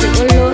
de color.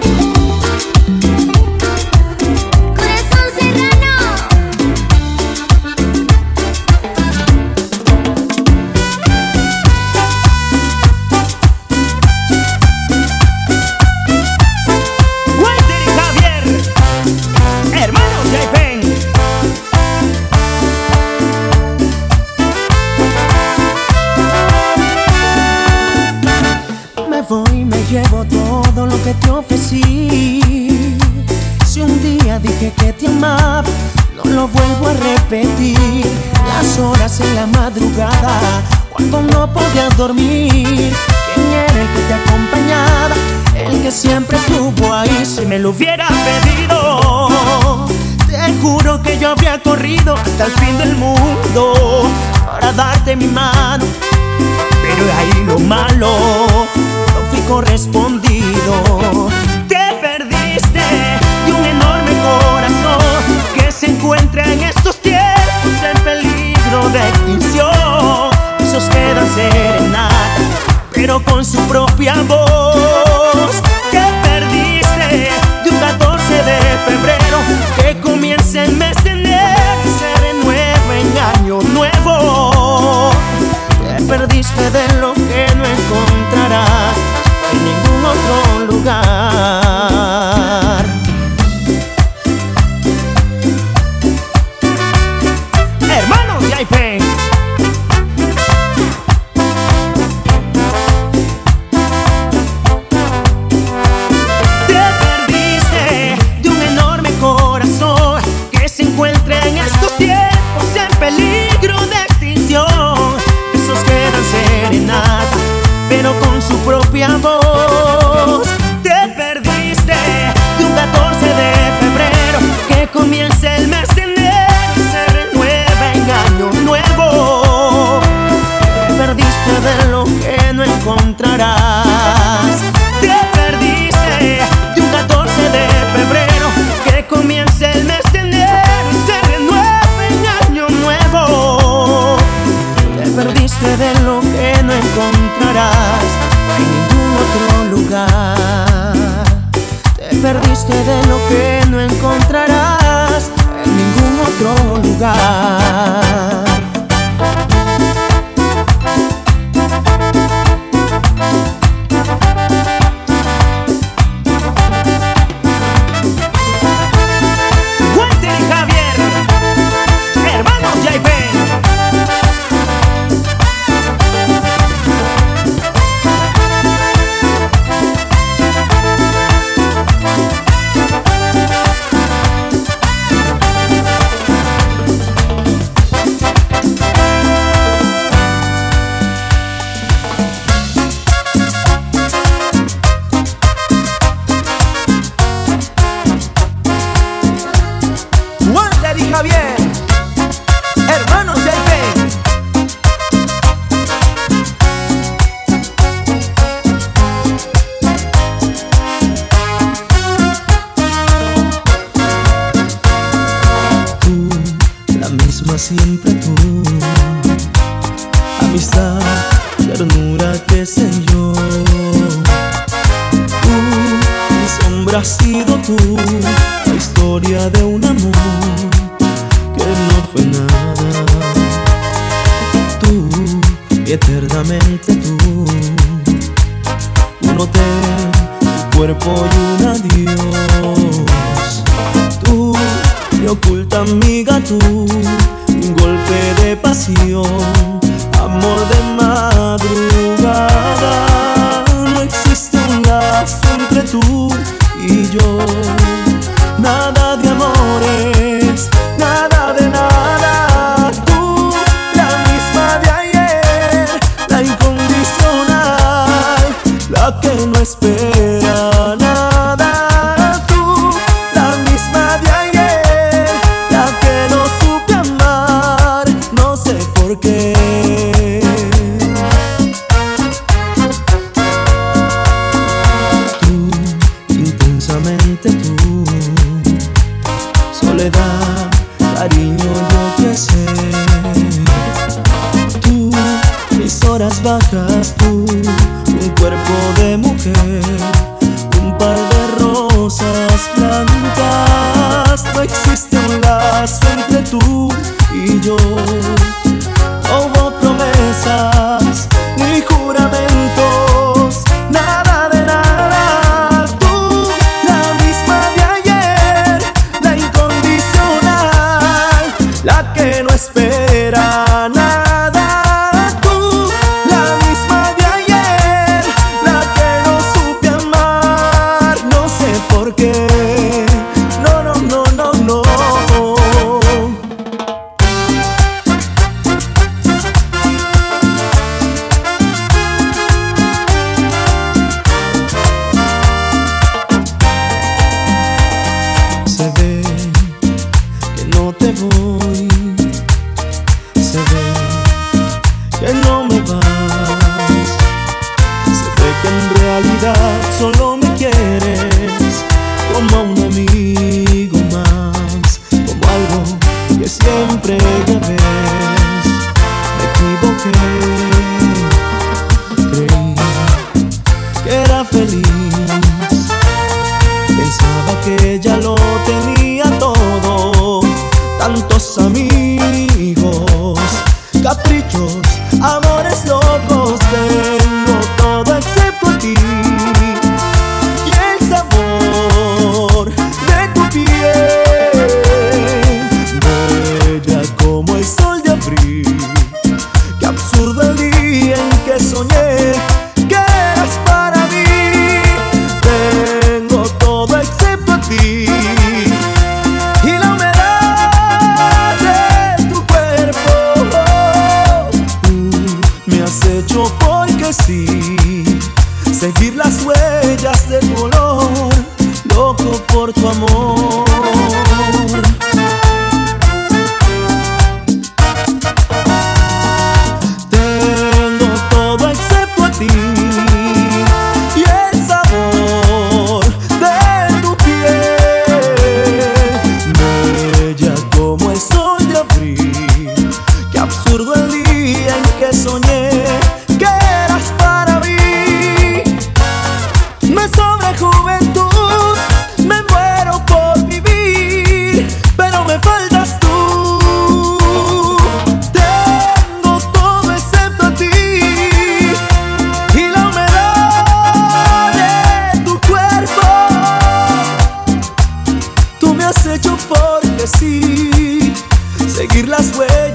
pura extinción se quedan serenata, pero con su propia voz que perdiste de un 14 de febrero que comienza el mes de enero y se renueva en año nuevo. Te perdiste de lo que no encontrarás en ningún otro lugar. de lo que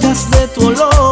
de tu olor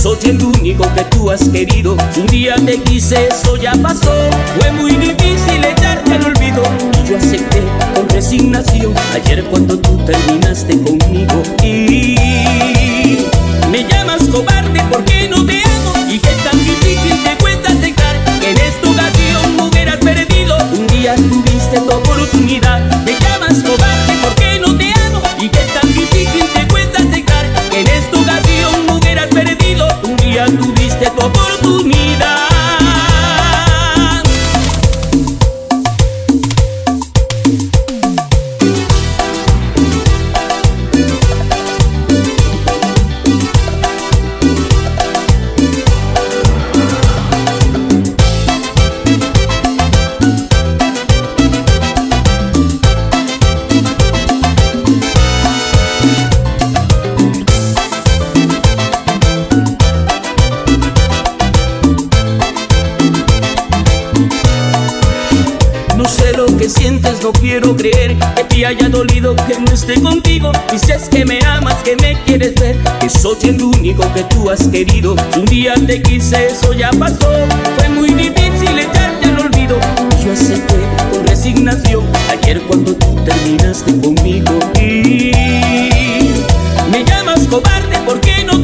soy el único que tú has querido. Un día te quise, eso ya pasó. Fue muy difícil echarte al olvido y yo acepté con resignación. Ayer cuando tú terminaste conmigo y me llamas cobarde porque perdiste tu oportunidad. dices que me amas, que me quieres ver, que soy el único que tú has querido. Si un día te quise, eso ya pasó. Fue muy difícil echarte al olvido. Yo acepté con resignación ayer cuando tú terminaste conmigo. Y me llamas cobarde, ¿por qué no?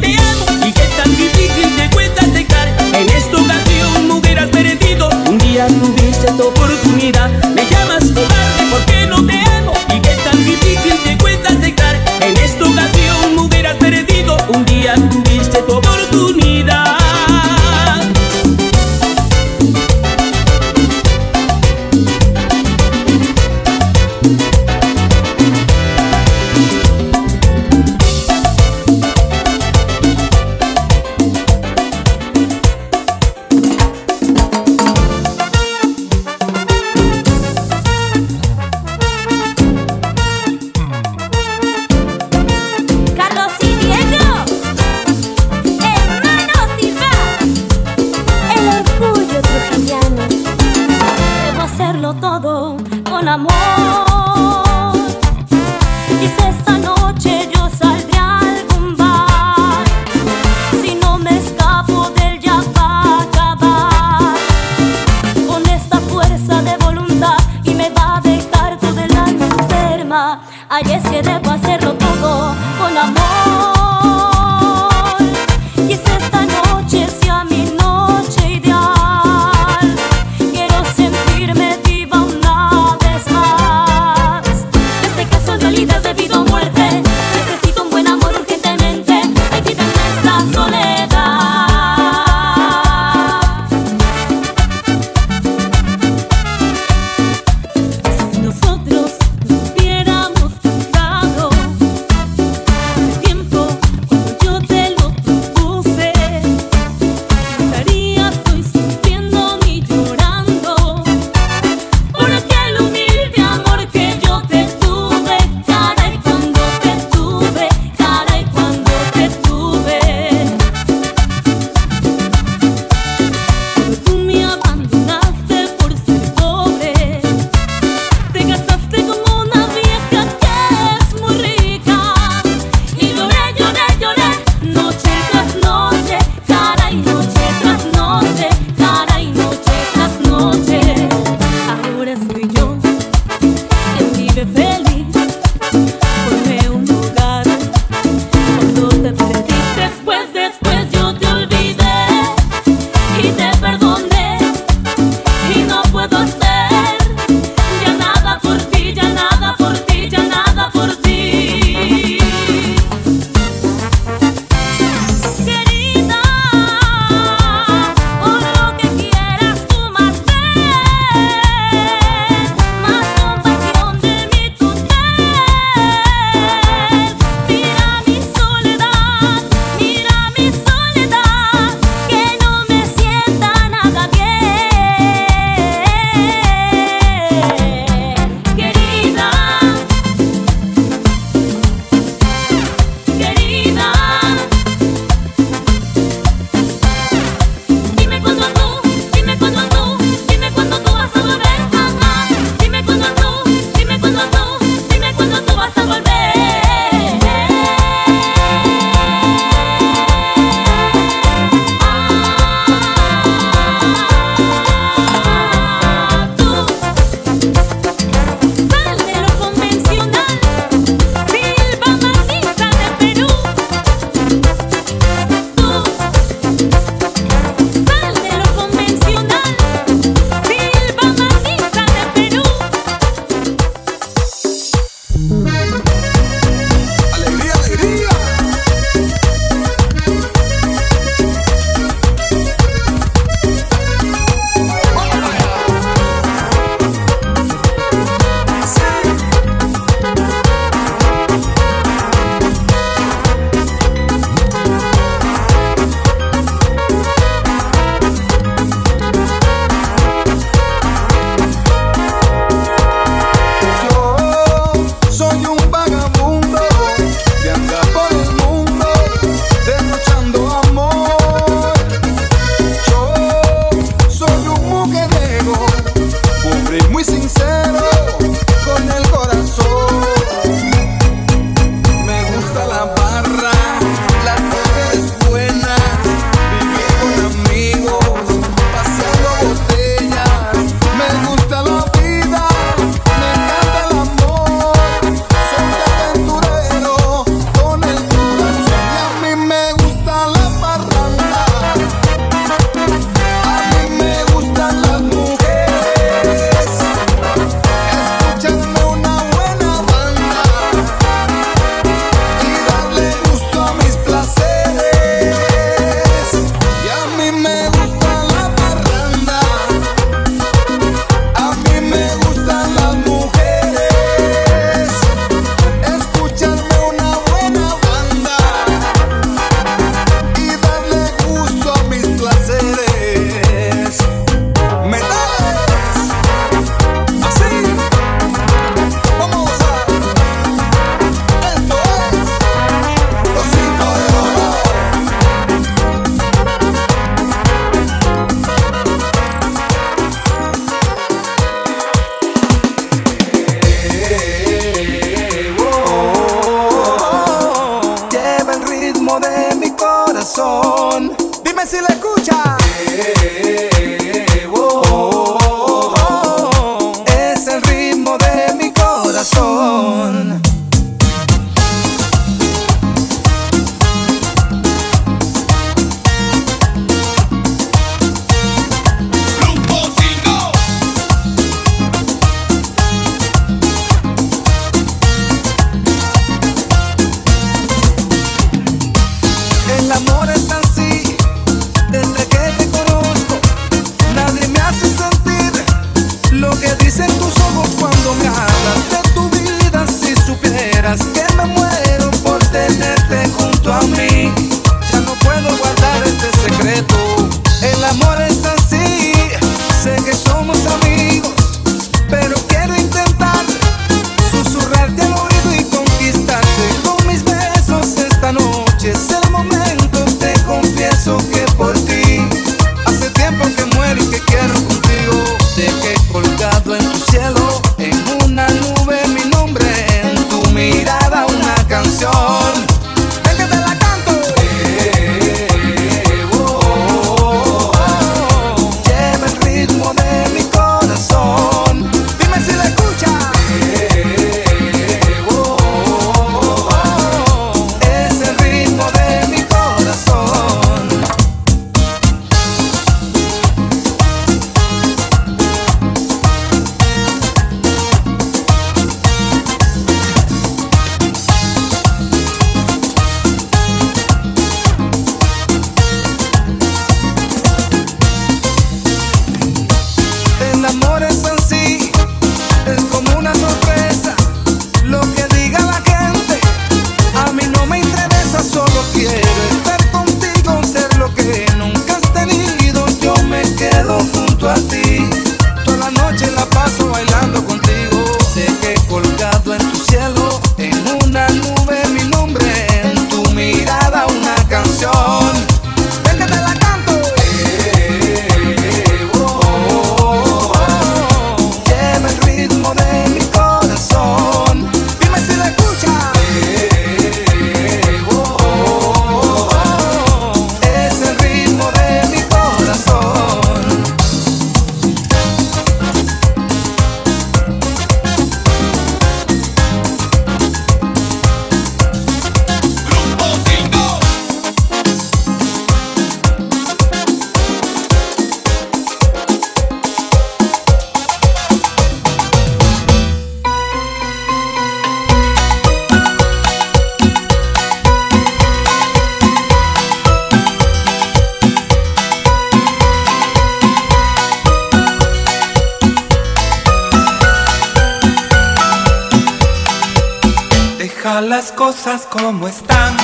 Deja las cosas como están,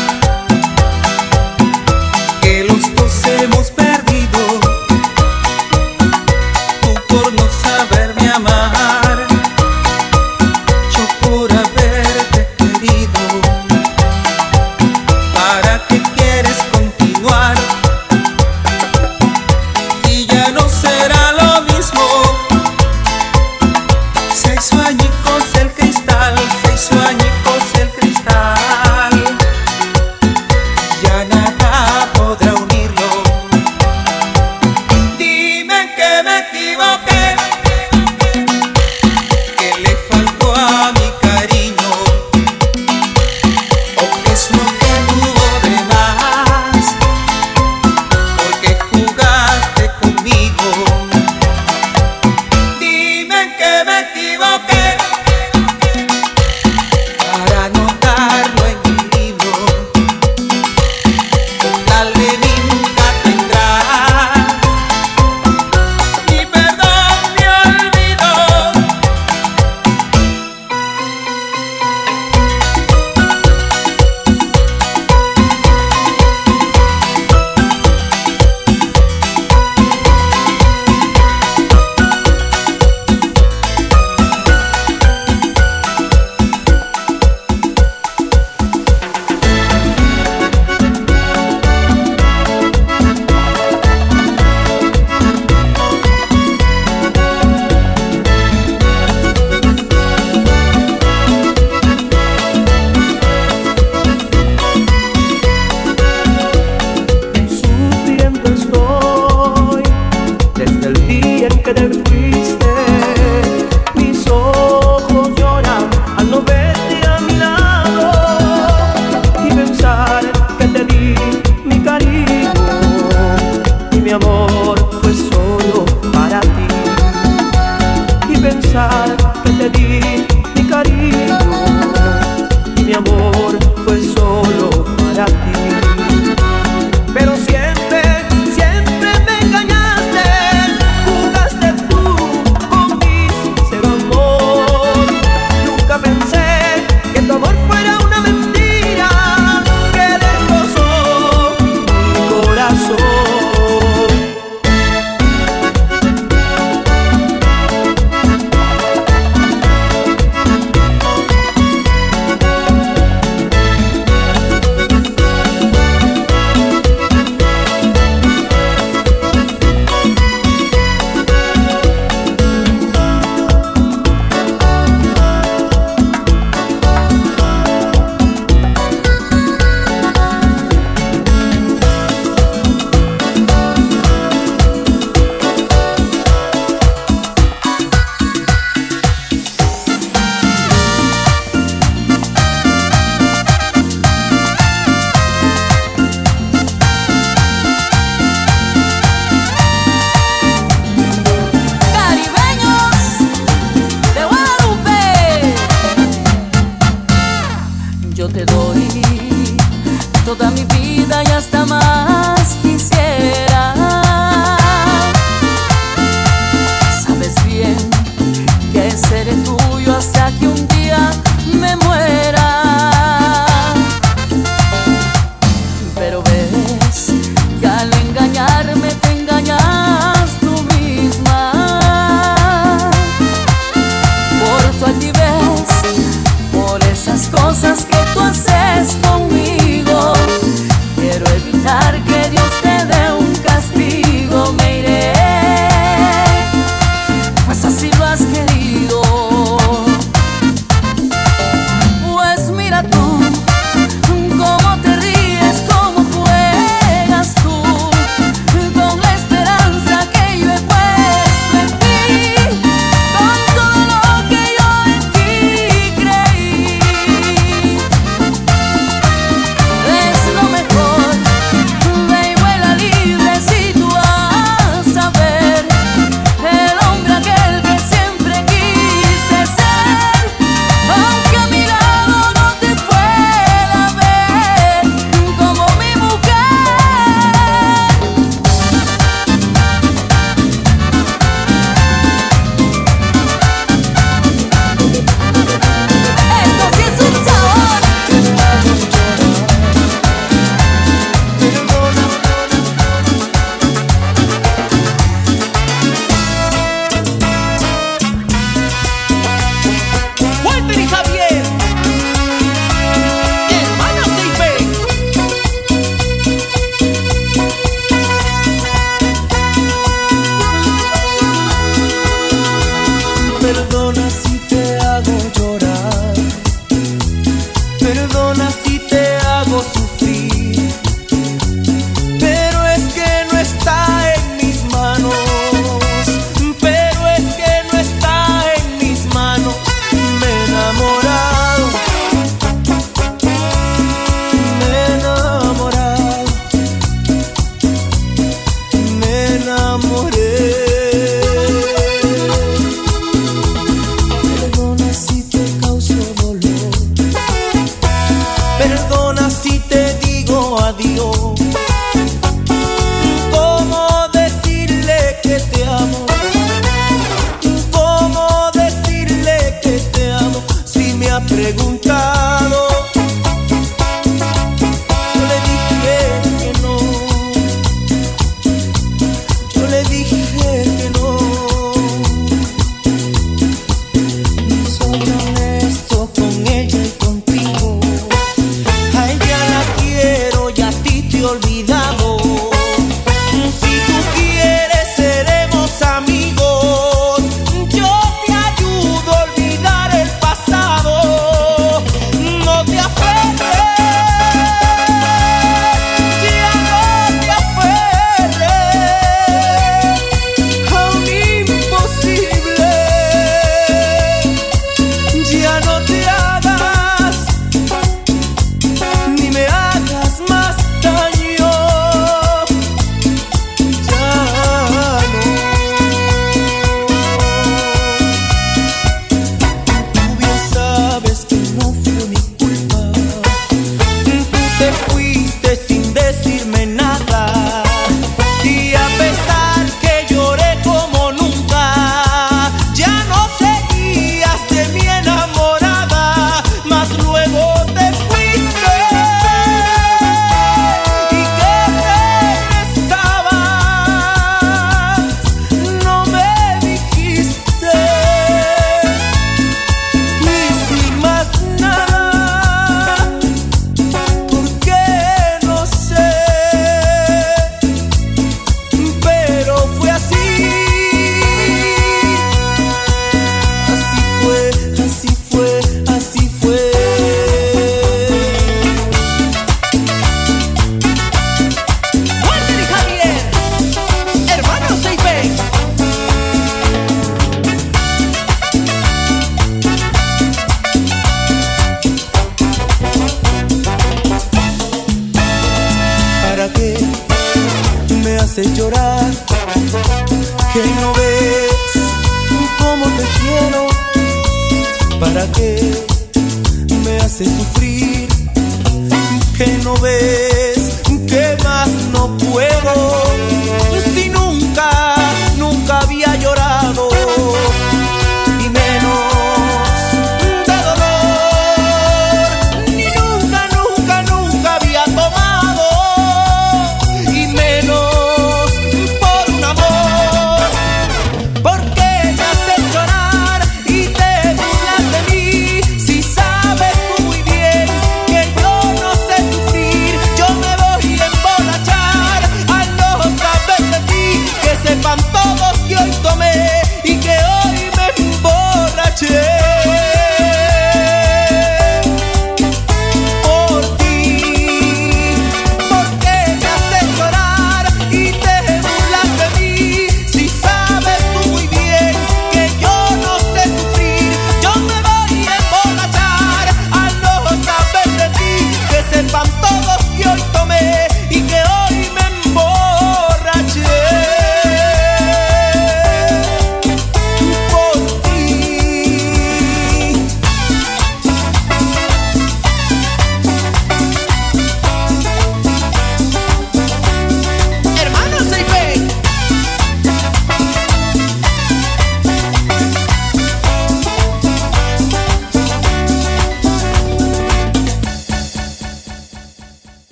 que los dos hemos perdido.